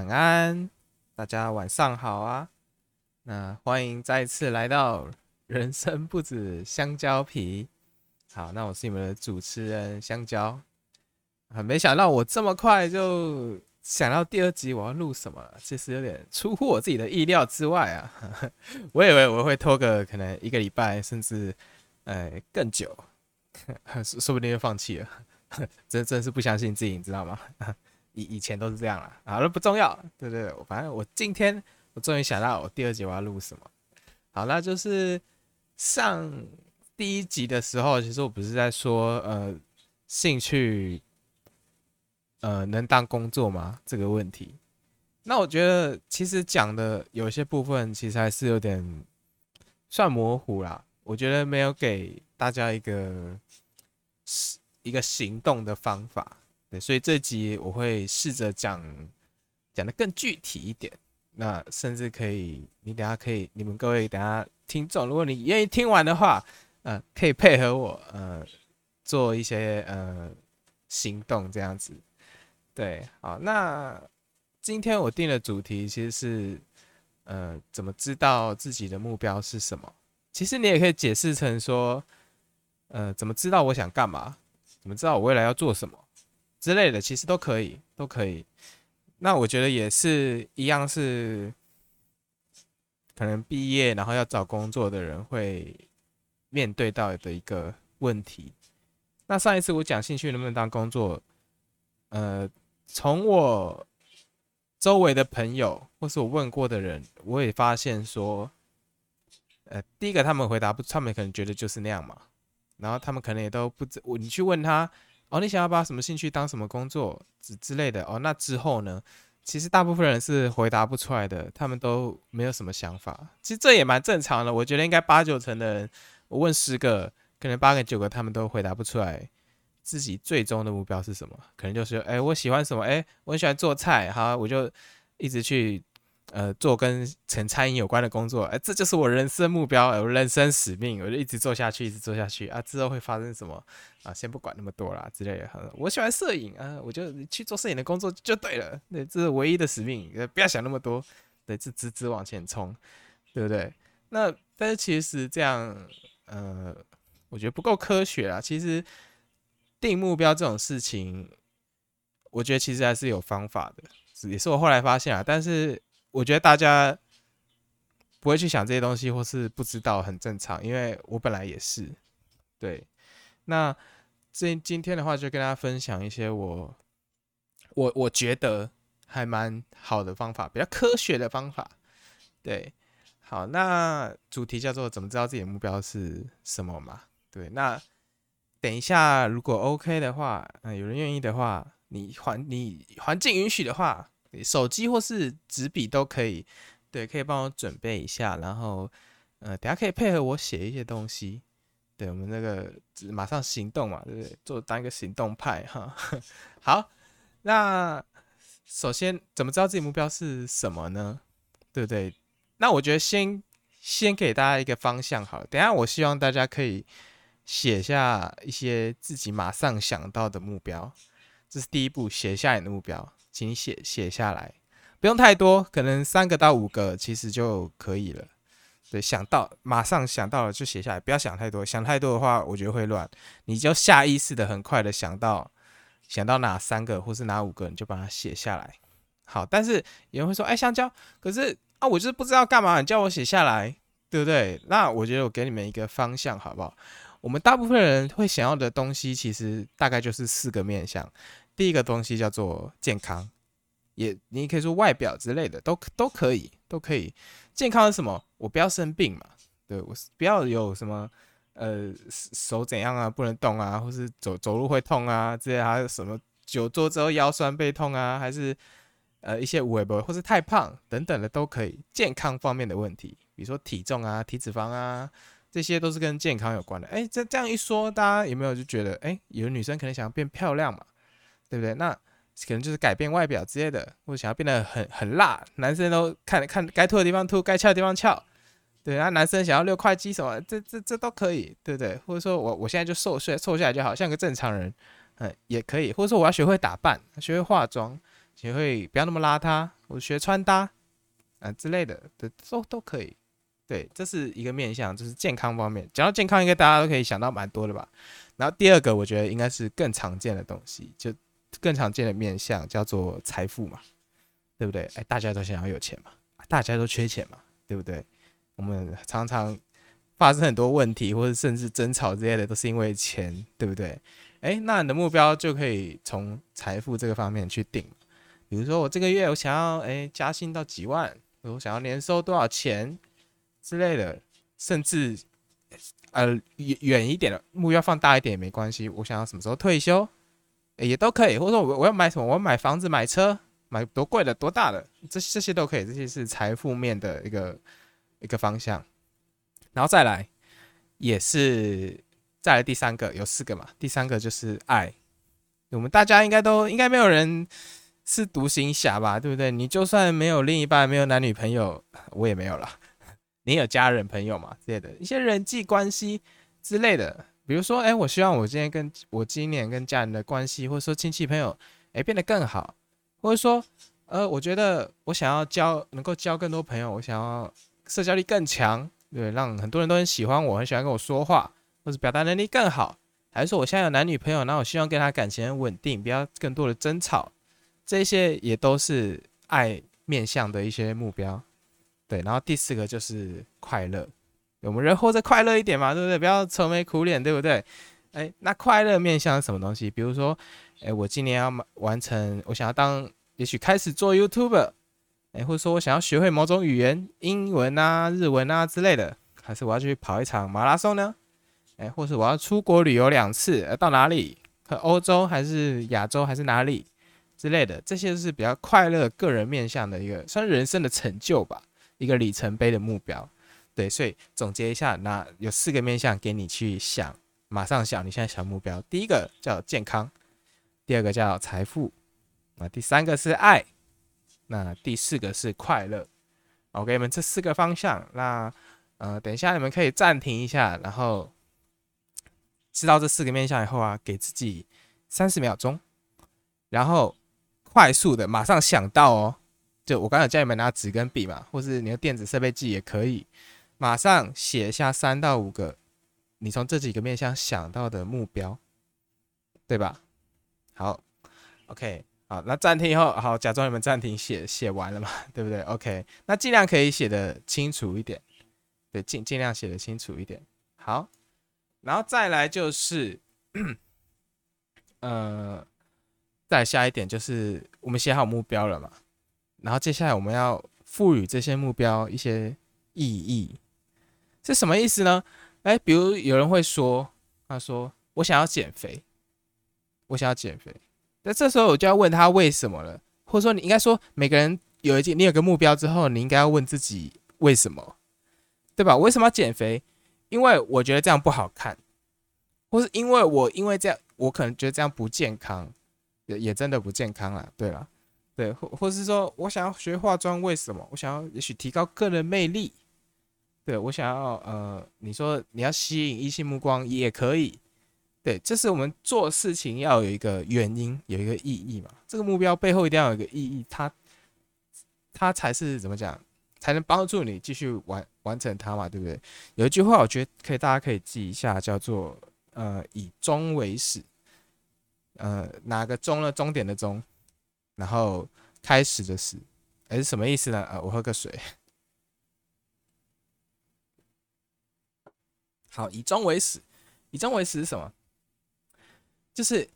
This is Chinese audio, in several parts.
晚安，大家晚上好啊！那欢迎再次来到人生不止香蕉皮。好，那我是你们的主持人香蕉。啊，没想到我这么快就想到第二集我要录什么，其实有点出乎我自己的意料之外啊！我以为我会拖个可能一个礼拜，甚至呃更久，说不定就放弃了。真真是不相信自己，你知道吗？以以前都是这样啦，好了不重要，对对对，反正我今天我终于想到我第二集我要录什么，好，那就是上第一集的时候，其实我不是在说呃兴趣呃能当工作吗？这个问题，那我觉得其实讲的有些部分其实还是有点算模糊啦，我觉得没有给大家一个一个行动的方法。对，所以这集我会试着讲讲的更具体一点，那甚至可以，你等下可以，你们各位等下听众，如果你愿意听完的话，呃，可以配合我，呃，做一些呃行动这样子。对，好，那今天我定的主题其实是，呃，怎么知道自己的目标是什么？其实你也可以解释成说，呃，怎么知道我想干嘛？怎么知道我未来要做什么？之类的，其实都可以，都可以。那我觉得也是一样，是可能毕业然后要找工作的人会面对到的一个问题。那上一次我讲兴趣能不能当工作，呃，从我周围的朋友或是我问过的人，我也发现说，呃，第一个他们回答不，他们可能觉得就是那样嘛。然后他们可能也都不知，你去问他。哦，你想要把什么兴趣当什么工作之之类的哦？那之后呢？其实大部分人是回答不出来的，他们都没有什么想法。其实这也蛮正常的，我觉得应该八九成的人，我问十个，可能八个九个他们都回答不出来自己最终的目标是什么。可能就是，哎，我喜欢什么？哎，我很喜欢做菜，好，我就一直去。呃，做跟成餐饮有关的工作，哎，这就是我人生目标，我人生使命，我就一直做下去，一直做下去啊。之后会发生什么啊？先不管那么多啦，之类的。我喜欢摄影啊，我就去做摄影的工作就对了。对，这是唯一的使命，不要想那么多，对，直直直往前冲，对不对？那但是其实这样，呃，我觉得不够科学啊。其实定目标这种事情，我觉得其实还是有方法的，也是我后来发现啊，但是。我觉得大家不会去想这些东西，或是不知道，很正常。因为我本来也是，对。那这今天的话，就跟大家分享一些我我我觉得还蛮好的方法，比较科学的方法。对，好，那主题叫做怎么知道自己的目标是什么嘛？对，那等一下如果 OK 的话，嗯，有人愿意的话，你环你环境允许的话。手机或是纸笔都可以，对，可以帮我准备一下，然后，呃，等下可以配合我写一些东西，对我们那个马上行动嘛，对不对？做当一个行动派哈。好，那首先怎么知道自己目标是什么呢？对不对？那我觉得先先给大家一个方向好了，等下我希望大家可以写下一些自己马上想到的目标，这是第一步，写下你的目标。请写写下来，不用太多，可能三个到五个其实就可以了。对，想到马上想到了就写下来，不要想太多，想太多的话我觉得会乱。你就下意识的很快的想到想到哪三个或是哪五个，你就把它写下来。好，但是有人会说，哎，香蕉，可是啊，我就是不知道干嘛，你叫我写下来，对不对？那我觉得我给你们一个方向好不好？我们大部分人会想要的东西，其实大概就是四个面向。第一个东西叫做健康，也你可以说外表之类的，都都可以，都可以。健康是什么？我不要生病嘛，对我不要有什么呃手怎样啊，不能动啊，或是走走路会痛啊，这些还有什么久坐之后腰酸背痛啊，还是呃一些胃不或是太胖等等的都可以。健康方面的问题，比如说体重啊、体脂肪啊，这些都是跟健康有关的。哎，这这样一说，大家有没有就觉得，哎，有的女生可能想要变漂亮嘛？对不对？那可能就是改变外表之类的，或者想要变得很很辣，男生都看看该凸的地方凸，该翘的地方翘。对，那男生想要六块肌什么，这这这都可以，对不对？或者说我我现在就瘦瘦瘦下来就好像个正常人，嗯，也可以。或者说我要学会打扮，学会化妆，学会不要那么邋遢，或者学穿搭啊之类的，都都都可以。对，这是一个面向，就是健康方面。讲到健康，应该大家都可以想到蛮多的吧。然后第二个，我觉得应该是更常见的东西，就更常见的面向叫做财富嘛，对不对？哎，大家都想要有钱嘛，大家都缺钱嘛，对不对？我们常常发生很多问题，或者甚至争吵之类的，都是因为钱，对不对？哎，那你的目标就可以从财富这个方面去定。比如说，我这个月我想要哎加薪到几万，我想要年收多少钱之类的，甚至呃远远一点的目标放大一点也没关系。我想要什么时候退休，也都可以。或者说我我要买什么，我要买房子、买车、买多贵的、多大的，这这些都可以。这些是财富面的一个一个方向。然后再来，也是。再来第三个，有四个嘛？第三个就是爱。我们大家应该都应该没有人是独行侠吧？对不对？你就算没有另一半，没有男女朋友，我也没有了。你有家人朋友嘛？之类的一些人际关系之类的，比如说，哎，我希望我今天跟我今年跟家人的关系，或者说亲戚朋友，哎，变得更好，或者说，呃，我觉得我想要交，能够交更多朋友，我想要社交力更强，对，让很多人都很喜欢我，很喜欢跟我说话。或者表达能力更好，还是说我现在有男女朋友，那我希望跟他感情稳定，不要更多的争吵，这些也都是爱面向的一些目标。对，然后第四个就是快乐，我们人活着快乐一点嘛，对不对？不要愁眉苦脸，对不对？哎，那快乐面向什么东西？比如说，哎，我今年要完成，我想要当，也许开始做 YouTube，哎，或者说我想要学会某种语言，英文啊、日文啊之类的，还是我要去跑一场马拉松呢？哎，或是我要出国旅游两次，呃，到哪里？和欧洲还是亚洲还是哪里之类的？这些是比较快乐、个人面向的一个，算是人生的成就吧，一个里程碑的目标。对，所以总结一下，那有四个面向给你去想，马上想你现在小目标。第一个叫健康，第二个叫财富，那第三个是爱，那第四个是快乐。我给你们这四个方向，那呃，等一下你们可以暂停一下，然后。知道这四个面向以后啊，给自己三十秒钟，然后快速的马上想到哦，就我刚才叫你们拿纸跟笔嘛，或是你的电子设备记也可以，马上写下三到五个你从这几个面向想到的目标，对吧？好，OK，好，那暂停以后，好，假装你们暂停写写完了嘛，对不对？OK，那尽量可以写的清楚一点，对，尽尽量写的清楚一点，好。然后再来就是，呃，再下一点就是我们写好目标了嘛，然后接下来我们要赋予这些目标一些意义，是什么意思呢？哎，比如有人会说，他说我想要减肥，我想要减肥，那这时候我就要问他为什么了，或者说你应该说每个人有一件你有个目标之后，你应该要问自己为什么，对吧？为什么要减肥？因为我觉得这样不好看，或是因为我因为这样，我可能觉得这样不健康，也也真的不健康啊。对了，对，或或是说我想要学化妆，为什么？我想要也许提高个人魅力，对我想要呃，你说你要吸引异性目光也可以，对，这是我们做事情要有一个原因，有一个意义嘛。这个目标背后一定要有一个意义，它它才是怎么讲？才能帮助你继续完完成它嘛，对不对？有一句话，我觉得可以，大家可以记一下，叫做“呃，以终为始”。呃，哪个终呢？终点的终，然后开始的始，哎，是什么意思呢？呃，我喝个水。好，以终为始，以终为始是什么？就是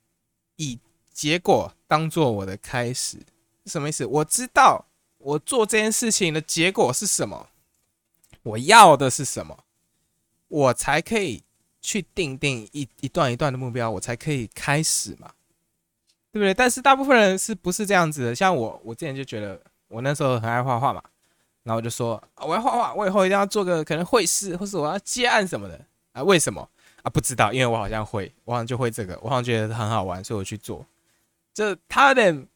以结果当做我的开始，什么意思？我知道。我做这件事情的结果是什么？我要的是什么？我才可以去定定一一段一段的目标，我才可以开始嘛，对不对？但是大部分人是不是这样子的？像我，我之前就觉得我那时候很爱画画嘛，然后我就说我要画画，我以后一定要做个可能会师，或是我要接案什么的啊？为什么啊？不知道，因为我好像会，我好像就会这个，我好像觉得很好玩，所以我去做。这它有点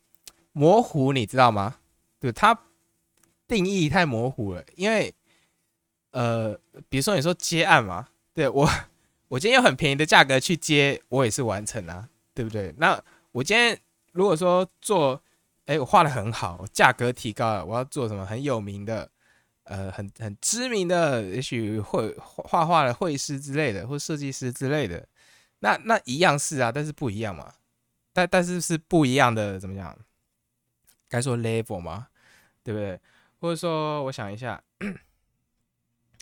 模糊，你知道吗？对它定义太模糊了，因为呃，比如说你说接案嘛，对我我今天用很便宜的价格去接，我也是完成啊，对不对？那我今天如果说做哎，我画的很好，价格提高了，我要做什么很有名的，呃，很很知名的，也许会画画的绘师之类的，或设计师之类的，那那一样是啊，但是不一样嘛，但但是是不一样的，怎么讲？该说 level 吗？对不对？或者说，我想一下，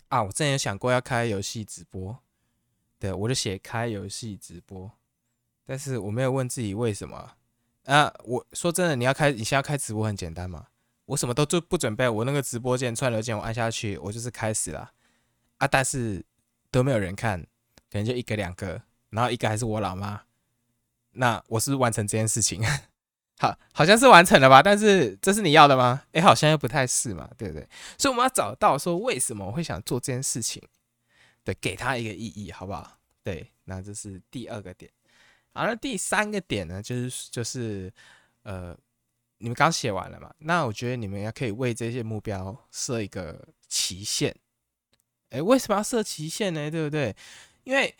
啊，我之前有想过要开游戏直播，对我就写开游戏直播，但是我没有问自己为什么。啊，我说真的，你要开，你现在开直播很简单嘛？我什么都做不准备，我那个直播间串流键我按下去，我就是开始了啊！但是都没有人看，可能就一个两个，然后一个还是我老妈，那我是不是完成这件事情？好，好像是完成了吧？但是这是你要的吗？哎，好像又不太是嘛，对不对？所以我们要找到说为什么我会想做这件事情，对，给他一个意义，好不好？对，那这是第二个点。好，那第三个点呢，就是就是，呃，你们刚写完了嘛？那我觉得你们也可以为这些目标设一个期限。哎，为什么要设期限呢？对不对？因为，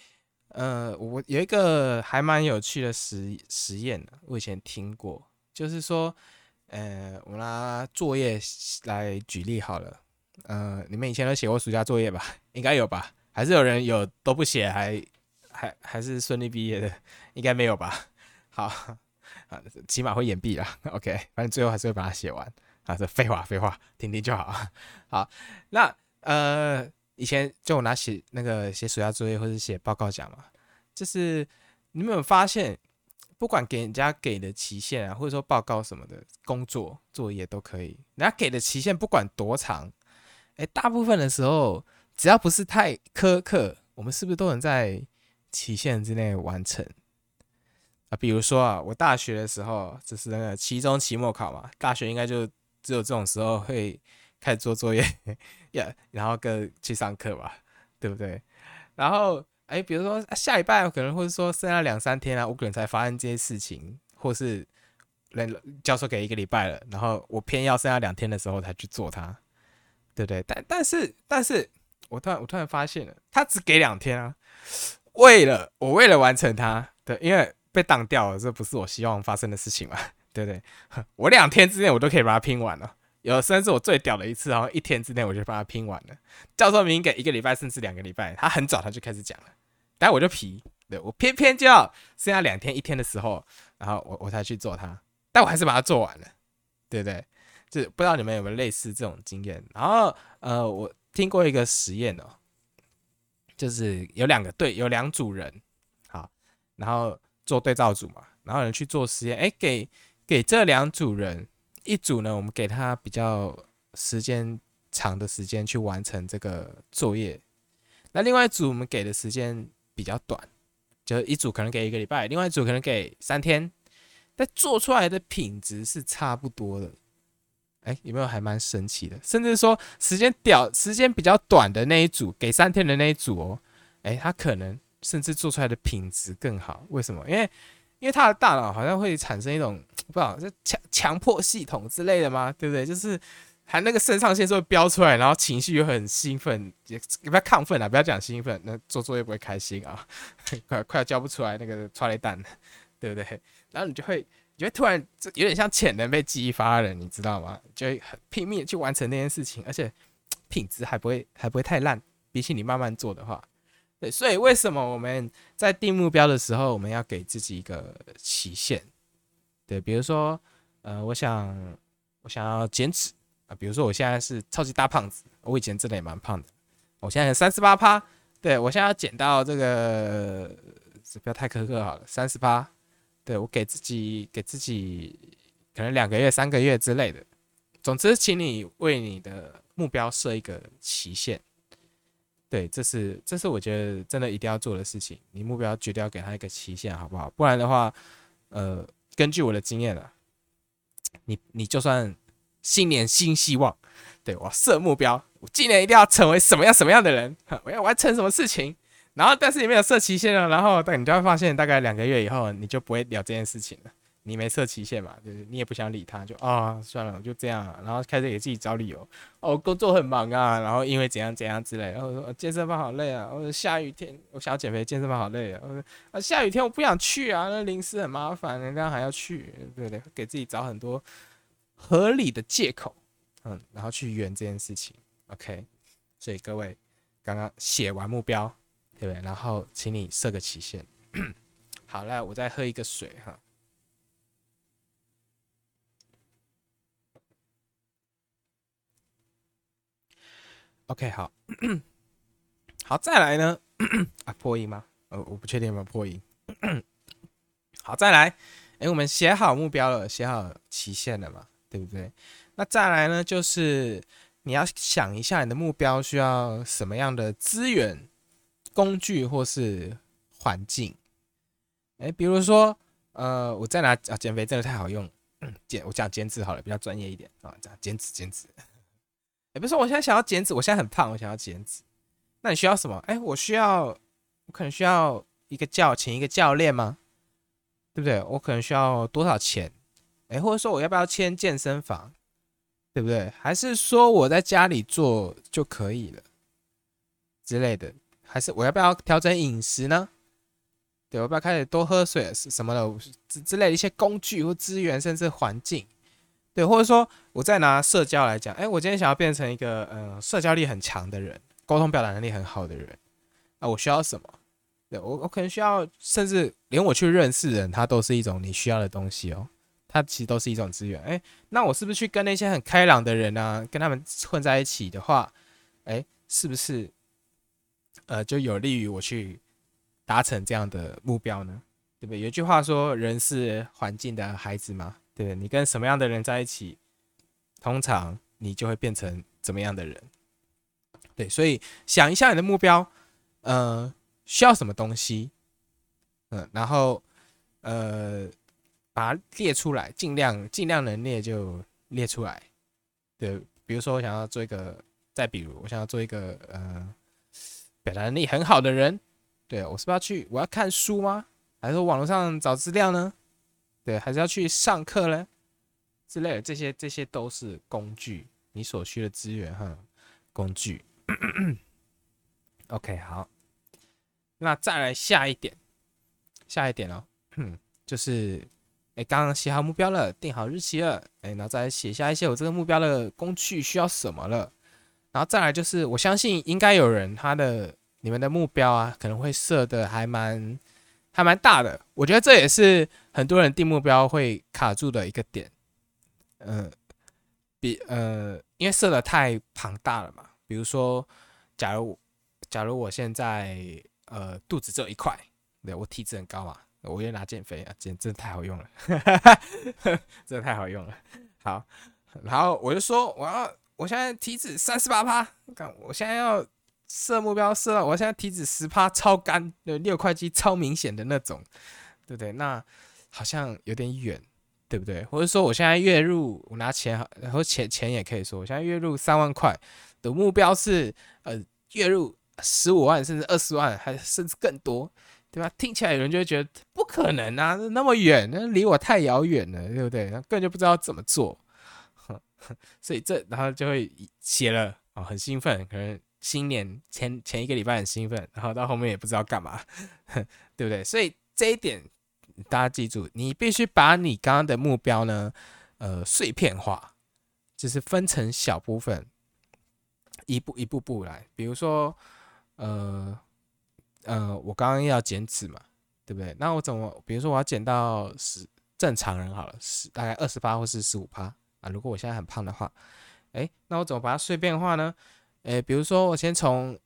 呃，我有一个还蛮有趣的实实验，我以前听过，就是说，呃，我拿作业来举例好了。呃，你们以前都写过暑假作业吧？应该有吧？还是有人有都不写还？还还是顺利毕业的，应该没有吧？好 啊，起码会延毕了。OK，反正最后还是会把它写完啊。这废话，废话，听听就好。好，那呃，以前就我拿写那个写暑假作业或者写报告讲嘛，就是你有没有发现，不管给人家给的期限啊，或者说报告什么的工作作业都可以，人家给的期限不管多长，哎，大部分的时候只要不是太苛刻，我们是不是都能在？期限之内完成啊，比如说啊，我大学的时候就是那个期中、期末考嘛，大学应该就只有这种时候会开始做作业 呀，然后跟去上课吧，对不对？然后哎，比如说下礼拜可能或者说剩下两三天啊，我可能才发生这些事情，或是那教授给一个礼拜了，然后我偏要剩下两天的时候才去做它，对不对？但但是但是我突然我突然发现了，他只给两天啊。为了我，为了完成它，对，因为被挡掉了，这不是我希望发生的事情嘛，对不对？我两天之内我都可以把它拼完了，有甚至我最屌的一次，然后一天之内我就把它拼完了。教授明给一个礼拜甚至两个礼拜，他很早他就开始讲了，但我就皮，对我偏偏就要剩下两天一天的时候，然后我我才去做它，但我还是把它做完了，对不对？就不知道你们有没有类似这种经验？然后呃，我听过一个实验哦。就是有两个对，有两组人，好，然后做对照组嘛，然后人去做实验，哎，给给这两组人一组呢，我们给他比较时间长的时间去完成这个作业，那另外一组我们给的时间比较短，就一组可能给一个礼拜，另外一组可能给三天，但做出来的品质是差不多的。哎，有没有还蛮神奇的？甚至说时间屌、时间比较短的那一组，给三天的那一组哦，哎，他可能甚至做出来的品质更好。为什么？因为因为他的大脑好像会产生一种不好，就强强迫系统之类的吗？对不对？就是还那个肾上腺素飙出来，然后情绪又很兴奋，也不要亢奋啊，不要讲兴奋，那做作业不会开心啊，快快要交不出来那个抓雷蛋，对不对？然后你就会。觉得突然这有点像潜能被激发了，你知道吗？就会很拼命去完成那件事情，而且品质还不会还不会太烂，比起你慢慢做的话，对。所以为什么我们在定目标的时候，我们要给自己一个期限？对，比如说，呃，我想我想要减脂啊，比如说我现在是超级大胖子，我以前真的也蛮胖的，我现在三十八趴，对我现在要减到这个，不要太苛刻好了，三十八。对我给自己给自己可能两个月、三个月之类的，总之，请你为你的目标设一个期限。对，这是这是我觉得真的一定要做的事情。你目标绝对要给他一个期限，好不好？不然的话，呃，根据我的经验啊，你你就算新年新希望，对我设目标，我今年一定要成为什么样什么样的人，我要完成什么事情。然后，但是你没有设期限了，然后，但你就会发现，大概两个月以后，你就不会聊这件事情了。你没设期限嘛，就是你也不想理他，就啊，算了，就这样。然后开始给自己找理由，哦，工作很忙啊，然后因为怎样怎样之类。然后说健身房好累啊，或者下雨天我想要减肥，健身房好累啊。啊，下雨天我不想去啊，那临时很麻烦，人家还要去，对不对？给自己找很多合理的借口，嗯，然后去圆这件事情。OK，所以各位刚刚写完目标，对不对？然后请你设个期限。好了，我再喝一个水哈。OK，好，好，再来呢？啊，破音吗？呃，我不确定有没有破音。好，再来。哎，我们写好目标了，写好期限了嘛？对不对？那再来呢？就是你要想一下你的目标需要什么样的资源、工具或是环境。哎，比如说，呃，我在拿啊，减肥真的太好用，减我讲减脂好了，比较专业一点啊，讲减脂减脂。也不是说我现在想要减脂，我现在很胖，我想要减脂。那你需要什么？哎，我需要，我可能需要一个教，请一个教练吗？对不对？我可能需要多少钱？哎，或者说我要不要签健身房？对不对？还是说我在家里做就可以了之类的？还是我要不要调整饮食呢？对，我不要开始多喝水什么的之之类的一些工具或资源，甚至环境。对，或者说，我再拿社交来讲，哎，我今天想要变成一个，呃，社交力很强的人，沟通表达能力很好的人，啊，我需要什么？对我，我可能需要，甚至连我去认识人，他都是一种你需要的东西哦，它其实都是一种资源。哎，那我是不是去跟那些很开朗的人啊，跟他们混在一起的话，哎，是不是，呃，就有利于我去达成这样的目标呢？对不对？有句话说，人是环境的孩子嘛。对不对你跟什么样的人在一起，通常你就会变成怎么样的人。对，所以想一下你的目标，呃，需要什么东西，嗯，然后呃，把它列出来，尽量尽量能列就列出来。对，比如说我想要做一个，再比如我想要做一个呃，表达能力很好的人，对我是不是要去我要看书吗？还是网络上找资料呢？对，还是要去上课呢，之类的，这些这些都是工具，你所需的资源哈，工具。OK，好，那再来下一点，下一点哦，就是，哎，刚刚写好目标了，定好日期了，哎，然后再写下一些我这个目标的工具需要什么了，然后再来就是，我相信应该有人他的你们的目标啊，可能会设的还蛮。还蛮大的，我觉得这也是很多人定目标会卡住的一个点。嗯，比呃，因为设的太庞大了嘛。比如说，假如假如我现在呃肚子只有一块，对我体脂很高嘛，我也拿减肥啊，减真的太好用了，哈 哈真的太好用了。好，然后我就说我要，我现在体脂三十八趴，看我现在要。设目标设到我现在体脂十趴超干，对六块肌超明显的那种，对不对？那好像有点远，对不对？或者说我现在月入我拿钱，然后钱钱也可以说，我现在月入三万块的目标是呃月入十五万甚至二十万，还甚至更多，对吧？听起来有人就会觉得不可能啊，那么远，那离我太遥远了，对不对？根本就不知道怎么做，所以这然后就会写了哦，很兴奋，可能。新年前前一个礼拜很兴奋，然后到后面也不知道干嘛，对不对？所以这一点大家记住，你必须把你刚刚的目标呢，呃，碎片化，就是分成小部分，一步一步步来。比如说，呃呃，我刚刚要减脂嘛，对不对？那我怎么，比如说我要减到十正常人好了，十大概二十八或是十五趴啊？如果我现在很胖的话，哎，那我怎么把它碎片化呢？诶，比如说我先从，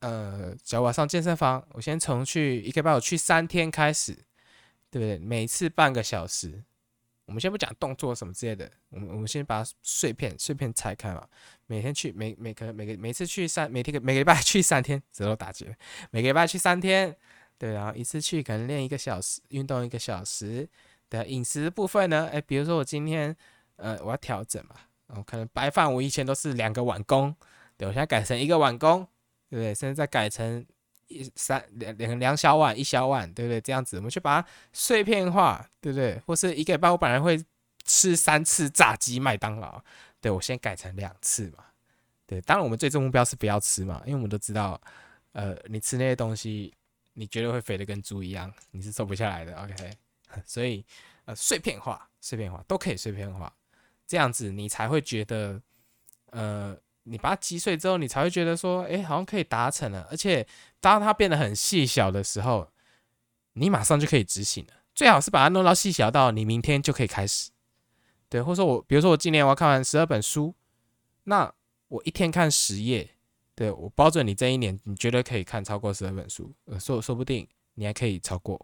呃，假如我上健身房，我先从去一个礼拜我去三天开始，对不对？每次半个小时，我们先不讲动作什么之类的，我们我们先把碎片碎片拆开嘛。每天去每每个每个每次去三每天每个礼拜去三天，折都打结。每个礼拜去三天，对，然后一次去可能练一个小时，运动一个小时。的，饮食部分呢？诶，比如说我今天，呃，我要调整嘛，然后可能白饭我以前都是两个碗公。对，我现在改成一个碗公，对不对？现在再改成一三两两两小碗一小碗，对不对？这样子，我们去把它碎片化，对不对？或是一个礼拜我本来会吃三次炸鸡麦当劳，对我先改成两次嘛。对，当然我们最终目标是不要吃嘛，因为我们都知道，呃，你吃那些东西，你绝对会肥的跟猪一样，你是瘦不下来的。OK，所以呃，碎片化，碎片化都可以碎片化。这样子你才会觉得，呃，你把它击碎之后，你才会觉得说，哎，好像可以达成了。而且当它变得很细小的时候，你马上就可以执行了。最好是把它弄到细小到你明天就可以开始。对，或者说我，比如说我今年我要看完十二本书，那我一天看十页，对我保准你这一年你绝对可以看超过十二本书，呃，说说不定你还可以超过，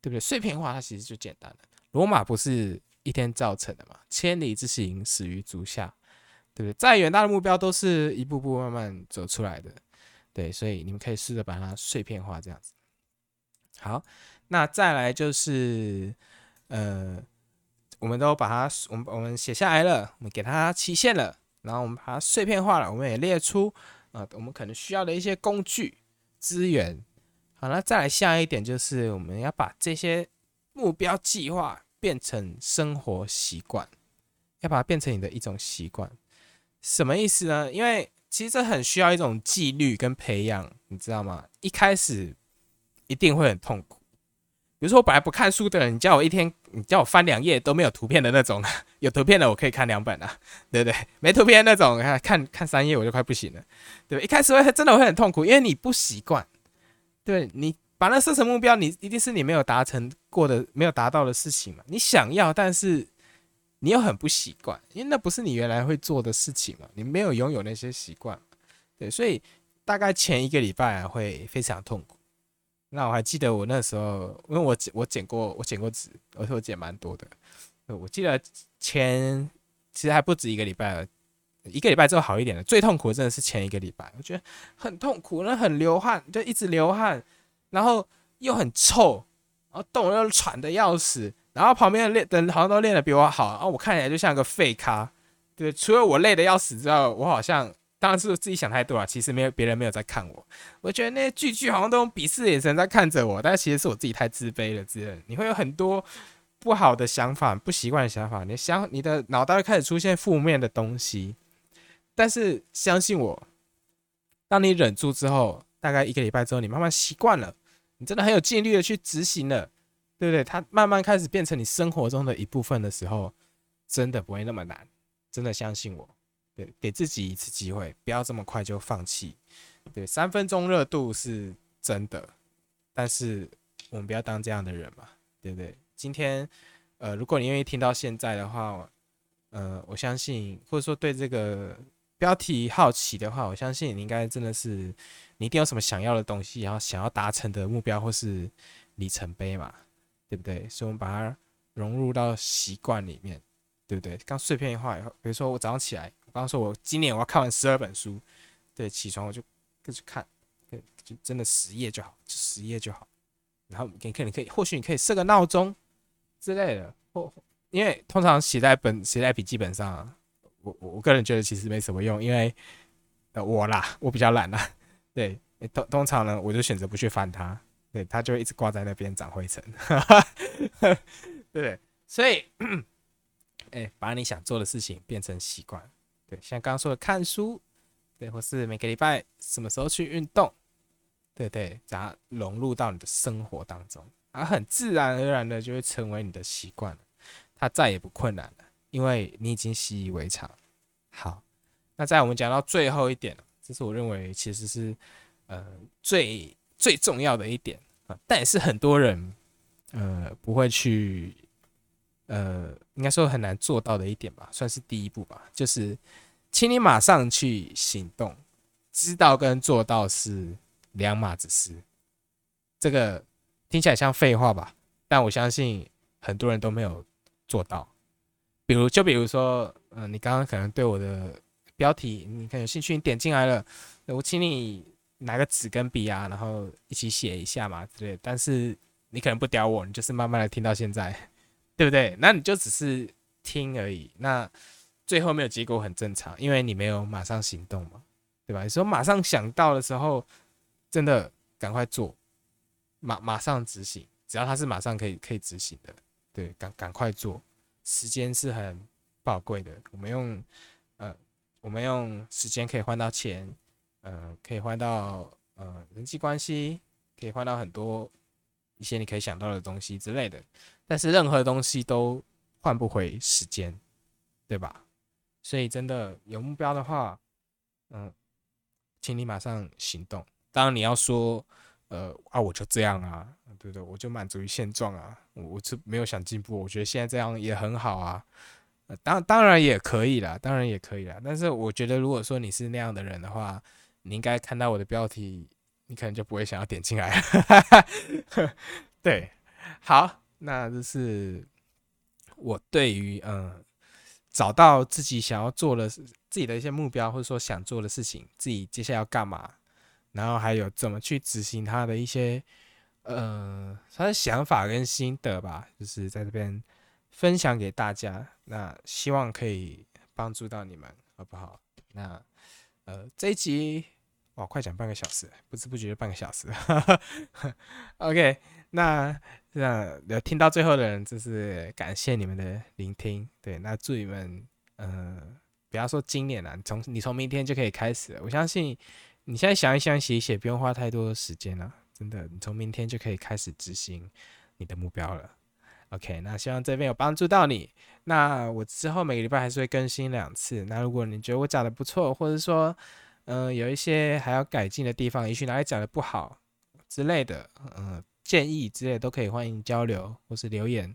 对不对？碎片化它其实就简单了。罗马不是一天造成的嘛？千里之行，始于足下，对不对？再远大的目标都是一步步慢慢走出来的，对，所以你们可以试着把它碎片化，这样子。好，那再来就是，呃。我们都把它，我们我们写下来了，我们给它期限了，然后我们把它碎片化了，我们也列出啊，我们可能需要的一些工具资源。好了，再来下一点就是我们要把这些目标计划变成生活习惯，要把它变成你的一种习惯。什么意思呢？因为其实这很需要一种纪律跟培养，你知道吗？一开始一定会很痛苦。比如说，我本来不看书的人，你叫我一天，你叫我翻两页都没有图片的那种，有图片的我可以看两本啊，对不对？没图片那种，看看三页我就快不行了，对对？一开始会真的会很痛苦，因为你不习惯，对你把那设成目标，你一定是你没有达成过的、没有达到的事情嘛。你想要，但是你又很不习惯，因为那不是你原来会做的事情嘛，你没有拥有那些习惯，对，所以大概前一个礼拜会非常痛苦。那我还记得我那时候，因为我我剪过我剪过纸，而且我剪蛮多的。我记得前其实还不止一个礼拜了，一个礼拜之后好一点了。最痛苦的真的是前一个礼拜，我觉得很痛苦，那很流汗，就一直流汗，然后又很臭，然后动又喘的要死，然后旁边的练的好像都练的比我好，然后我看起来就像个废咖。对，除了我累的要死之外，我好像。当然是自己想太多了，其实没有别人没有在看我，我觉得那些句句好像都用鄙视的眼神在看着我，但其实是我自己太自卑了。之类，你会有很多不好的想法、不习惯的想法，你想你的脑袋会开始出现负面的东西。但是相信我，当你忍住之后，大概一个礼拜之后，你慢慢习惯了，你真的很有纪律的去执行了，对不对？它慢慢开始变成你生活中的一部分的时候，真的不会那么难，真的相信我。对，给自己一次机会，不要这么快就放弃。对，三分钟热度是真的，但是我们不要当这样的人嘛，对不对？今天，呃，如果你愿意听到现在的话，呃，我相信，或者说对这个标题好奇的话，我相信你应该真的是，你一定有什么想要的东西，然后想要达成的目标或是里程碑嘛，对不对？所以我们把它融入到习惯里面，对不对？刚碎片化以后，比如说我早上起来。刚刚说，我今年我要看完十二本书，对，起床我就跟去看，对，就真的十页就好，就十页就好。然后你可以，你可以，或许你可以设个闹钟之类的，或因为通常写在本写在笔记本上，我我个人觉得其实没什么用，因为呃我啦，我比较懒啦，对，通通常呢我就选择不去翻它，对，它就一直挂在那边长灰尘，对，所以哎，把你想做的事情变成习惯。对，像刚刚说的看书，对，或是每个礼拜什么时候去运动，对对，把它融入到你的生活当中，而很自然而然的就会成为你的习惯了，它再也不困难了，因为你已经习以为常。好，那在我们讲到最后一点这是我认为其实是呃最最重要的一点啊，但也是很多人呃不会去。呃，应该说很难做到的一点吧，算是第一步吧，就是请你马上去行动。知道跟做到是两码子事，这个听起来像废话吧？但我相信很多人都没有做到。比如，就比如说，嗯，你刚刚可能对我的标题你很有兴趣，你点进来了，我请你拿个纸跟笔啊，然后一起写一下嘛之类。但是你可能不屌我，你就是慢慢的听到现在。对不对？那你就只是听而已，那最后没有结果很正常，因为你没有马上行动嘛，对吧？你说马上想到的时候，真的赶快做，马马上执行，只要它是马上可以可以执行的，对，赶赶快做，时间是很宝贵的，我们用呃，我们用时间可以换到钱，呃，可以换到呃人际关系，可以换到很多一些你可以想到的东西之类的。但是任何东西都换不回时间，对吧？所以真的有目标的话，嗯，请你马上行动。当然你要说，呃啊，我就这样啊，对不对？我就满足于现状啊，我我是没有想进步，我觉得现在这样也很好啊。当当然也可以啦，当然也可以啦。但是我觉得，如果说你是那样的人的话，你应该看到我的标题，你可能就不会想要点进来。对，好，那这是我对于嗯。找到自己想要做的、自己的一些目标，或者说想做的事情，自己接下来要干嘛，然后还有怎么去执行他的一些呃他的想法跟心得吧，就是在这边分享给大家。那希望可以帮助到你们，好不好？那呃这一集哇，快讲半个小时，不知不觉半个小时。OK，那。那有听到最后的人，就是感谢你们的聆听。对，那祝你们，嗯，不要说今年了，从你从明天就可以开始。我相信你现在想一想、写一写，不用花太多时间了。真的，你从明天就可以开始执行你的目标了。OK，那希望这边有帮助到你。那我之后每个礼拜还是会更新两次。那如果你觉得我讲的不错，或者说，嗯，有一些还要改进的地方，也许哪里讲的不好之类的，嗯。建议之类都可以，欢迎交流或是留言，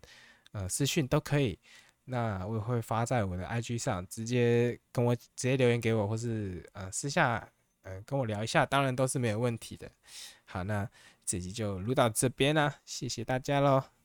呃，私讯都可以。那我会发在我的 IG 上，直接跟我直接留言给我，或是呃私下呃跟我聊一下，当然都是没有问题的。好，那这集就录到这边啦，谢谢大家喽。